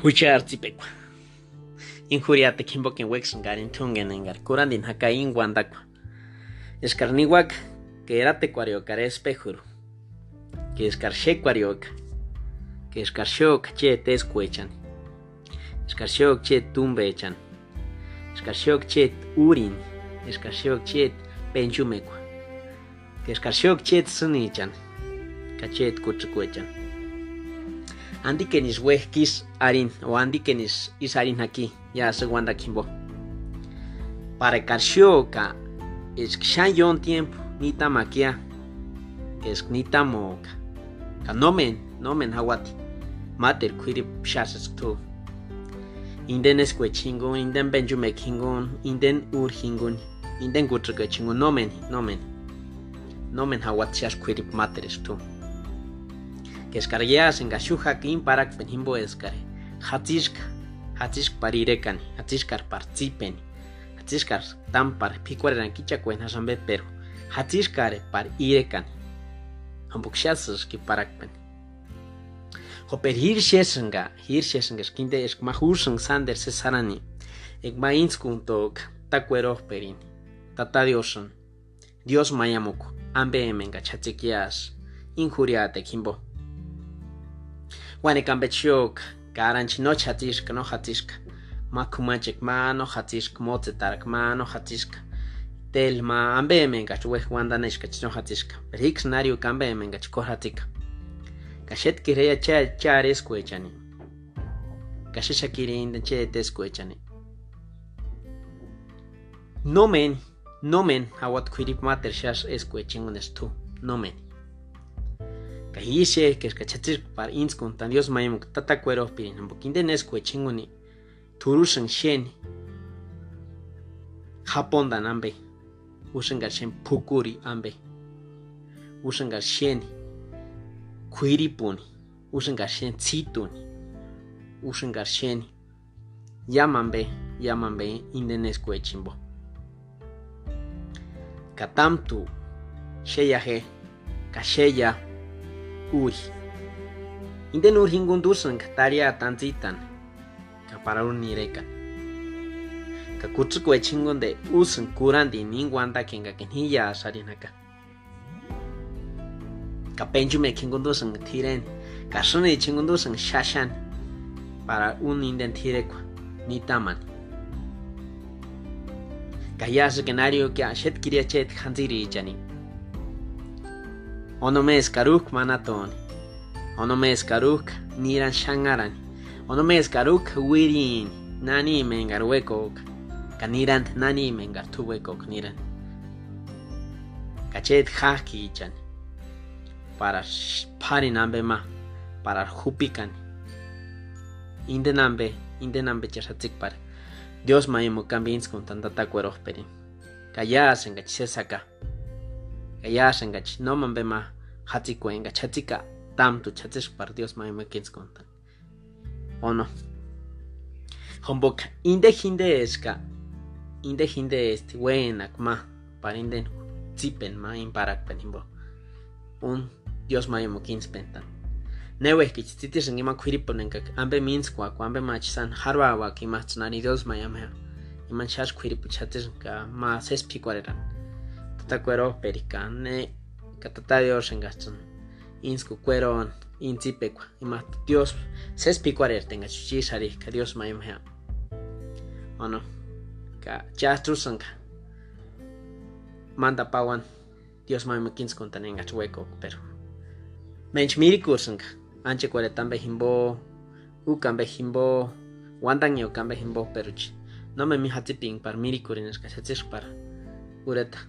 Huchar tzipekwa. Injuriate kimbo ken wex ngarin tungen engar kurandin hakain wandakwa. Escarniwak que erate cuarioca espejuru. Que escarche cuarioca. Que escarchok che tescuechan. Escarchok che tumbechan. Escarchok che urin. Escarchok che penchumekwa. Que escarchok che sunichan. Cachet kuchucuechan. Andi kenis wehkis arin o andi kenis is arin aquí ya segunda kimbo. Para carxioca es yon tiempo ni tamaquia es ni tamoca. Ka nomen hawati. Mater kuiri pshasas tu. Inden esque chingon, inden benjume kingon, inden ur hingon, inden gutrga chingon nomen nomen. Nomen hawati shas kuiri materes tu. Que escargueas en gashuja kin parak penhimbo escare. Hatishka, hatishk parirekan, hatishkar participen, hatishkar tampar picuaran kicha cuen hasambe pero, hatishkare par irekan. Hambukshasus ki parakpen. Hoper hirshesanga, hirshesanga skinde esk mahusang sander cesarani, ek mainskuntok takuero perin, tatadiosan, Dios mayamuku, ambe emenga chatzikias, injuriate kimbo. Wani kambechok, karanch no chatishka no hatishka. Ma kumachek ma no hatishka, mote tarak ma no hatishka. Tel ma ambe menga chwe wanda neshka no hatishka. Rix nario kambe menga chko hatika. Kashet kireya cha cha reskuechani. Kashisha kirin de che teskuechani. No men, no men, hawat kwirip mater shash eskuechingun estu. No men. Kaishe, que es cachatir par ins con tan dios mayam tata cuero pirin un poquín chingoni. Turusan shen. Japon dan ambe. Usangar shen pukuri ambe. Usangar shen kuiripuni. Usangar shen tzituni usangar shen yamambe yamambe indenesco chimbo. Katamtu sheyaje kasheya, kasheya. Uri. Inden ur hingundusan taria tanzitan ka para un nirekan. Ka kutsuko chingon de usan kurandi ningwanda kenga kenhiya sarinaka. Ka penjume kingundusan tiren ka sune chingundusan shashan para un inden tirekwa ni taman. Ka yasa kenario que ashet kiria chet hanziri jani. Onomes karuk manatoni. Onomes karuk niran shangaran. Onomes karuk wirin nani mengar wekok. Kaniran nani mengar tu wekok niran. Kachet haki chan. Para parin ambe ma. Para jupikan. Indenambe, indenambe chasatik para. Dios maimo cambiens con tanta tacuero perin. Kayas en gachisesaka. Kayas en gach no mambe ma hatsi cuenga chatika tam tu chatis par Dios ma me kins contan. O no. Hombok inde hinde eska. Inde hinde este buena ma para inden zipen ma in parak penimbo. Un Dios ma mo kins pentan. Newe ki titis en ima kwiriponen kak ambe mins kwa kwa ambe machisan harwa wa ki machnani Dios ma yamha. Iman shash kwiripu chatis ka ma ses pikwareran. Tata cuero pericane katata Dios en gaston. Insku cuero inzipekwa. Ima Dios ses pikwarer tenga chuchisari ka Dios ma yamha. O no. Chastrusan ka. Manda pawan. Dios ma yamkins kontanenga chueco pero. Mench mirikursan ka. Anche cuaretambe himbo. Ukambe himbo. Wandan yo kambe himbo peruchi. No me mi hatiping par mirikurin es que para. Ureta.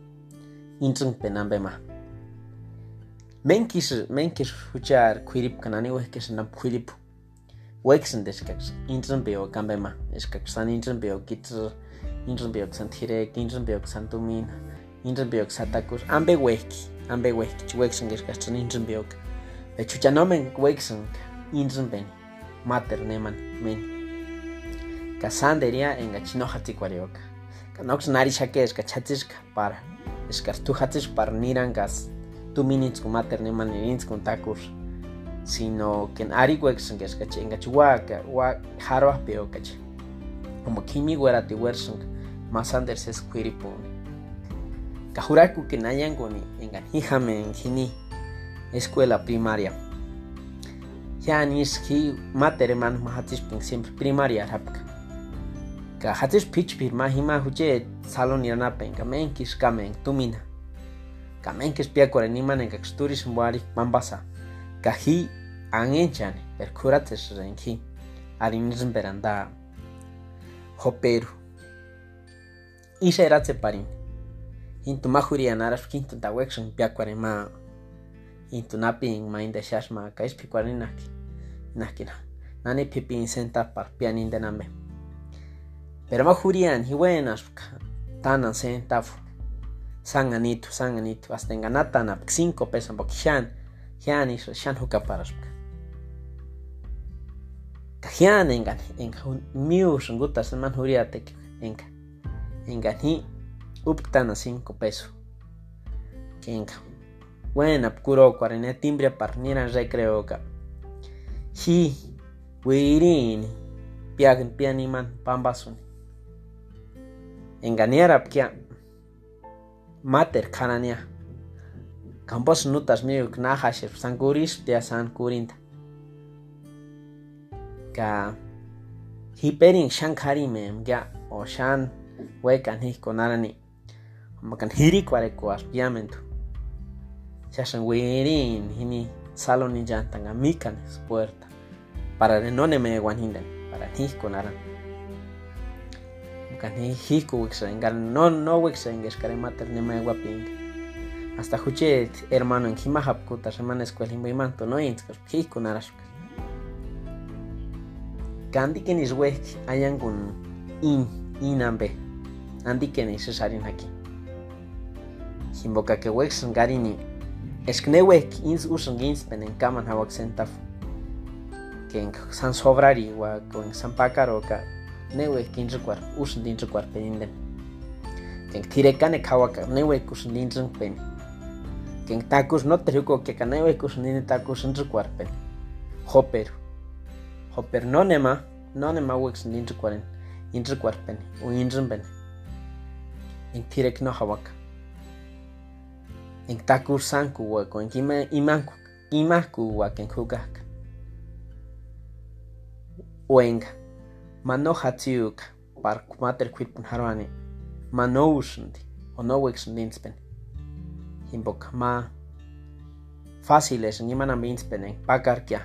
ma. Menkis menkis huchar kwirip kanani weh kes nam kwirip. wexen deskaks intren beo kambema eskak san intren beo kitr intren beo san tirek intren beo san tumin intren beo satakus ambe weki ambe weki chwexen geskas tren intren beo be chuchanomen wexen intren ben mater neman men kasanderia enga chino hatsikwarioka kanox nari shakes kachatzishka para eskar tu hatzish para nirangas tu minits mater neman nirins con takur sino que en ari wexen que escache en gachuaca wa harwa peo cache. Como kimi wera ti werson más ander se squiripun kahuraku que nayan goni en en gini escuela primaria. Ya ni ski matere man mahatis siempre primaria rapka ka hatis pitch pir mahima huje salon irana pen kamen kamen tumina. Kamen kis pia koreniman en kaksturis muari pambasa kahi angenchan perkurates renki arinizm beranda. Hoperu isa eratse parin. Intu mahuri anaras kintu tawexon piakwarema intu napin mainda shashma kais pikwarinaki nakina. Nani pipin senta par pianin denambe pero mahurian hiwenas tanan sentafu sanganito sanganito hasta enganatana 5 pesos bokishan hiani shan hukaparashka kahian engan engan mius ngutas man huriate enga engan hi uptana 5 pesos. Kenga buena puro cuarene timbre parnira recreo ka hi wirin piagin pianiman pambasun enganiara pkia. Mater kanania campos nutas miu knahasher sankuris tia san kurinta. Ka hiperin shankari mem ya o shan wekan hi konarani makan hiri kware kuas piamento shashan wirin hini saloni jantanga mikan puerta. Para de no me para hi konaran makan hi hi ku wixen no no wixen geskare mater ne me guaping hasta huchet hermano en himahapkuta semana escuela imbimanto no intzkas hikunarashka kandi kenis wek ayangun in inambe. Andi kenis cesarin aquí. Himboka que wek sangarini esknewek ins usan ginspen en kaman hawak centaf que en san sobrari wa con san pácaro kinzukwar usan dinzukwar peninden que tirekane kawaka newek usan dinzun pen que takus no te rico que canebe kus ni takus en cuarpen hopper. Hopper no nema no nema wex ni cuaren. In cuarpen o in ben in tirek no hawak en takus sanku wa con kime imanku imaku wa ken hugak wenga mano hatsiuk par mater kwit harwani mano ushndi o no wex ninspen himbok ma. Fáciles ni mana minspenen pakarkia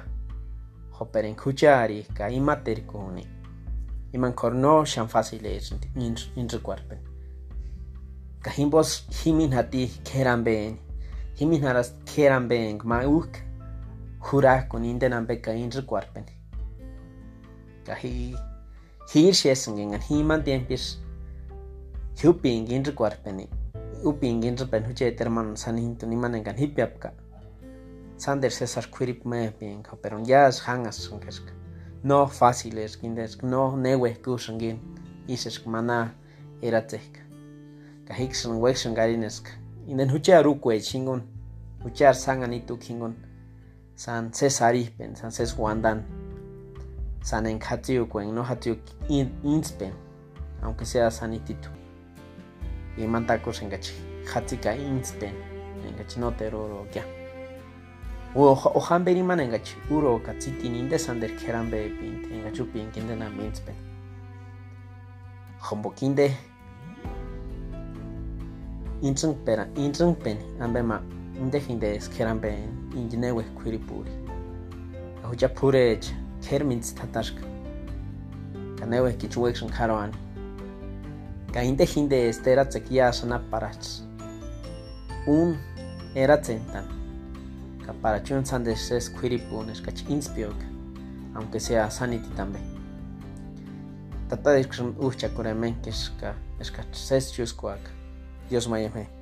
hoperen kuchari ka imater kuni iman korno shan fáciles in recuerpen ka himbos himin hati keran ben. Himin keran ben ma uk hura con indenan ka hi hir shesen ngan himan tiempis huping in recuerpen upingin repen huche terman sanin tu ni manen kan hipiapka sander cesar quirip me ping pero ya es hangas no fáciles kindesk no newe kusangin ises mana eratek kahiksun wexun garinesk inden huche arukwe chingon huche sangan itu kingon san cesari pen san ses wandan san en hatiu kwen no hatiu inspen aunque sea sanitito. Y mantacos en gachi hatika inspen en gachi no teroro ya ojan beriman en gachi uro katsiti ninde sander keran be pint en gachu pin kinde na minspen hombo kinde intsung pera intsung pen ambe ma inde hinde es keran be injine we kwiripuri ahuja pure kermins tatashka kanewe kichuwekshon karoani Kainte hinde este era tsekia sana parach. Un era tsentan. Kaparachun sandes es quiripun es kach inspiok. aunque sea sanity también. Tata de ucha kuremen que es ka es ka ses Dios mayame.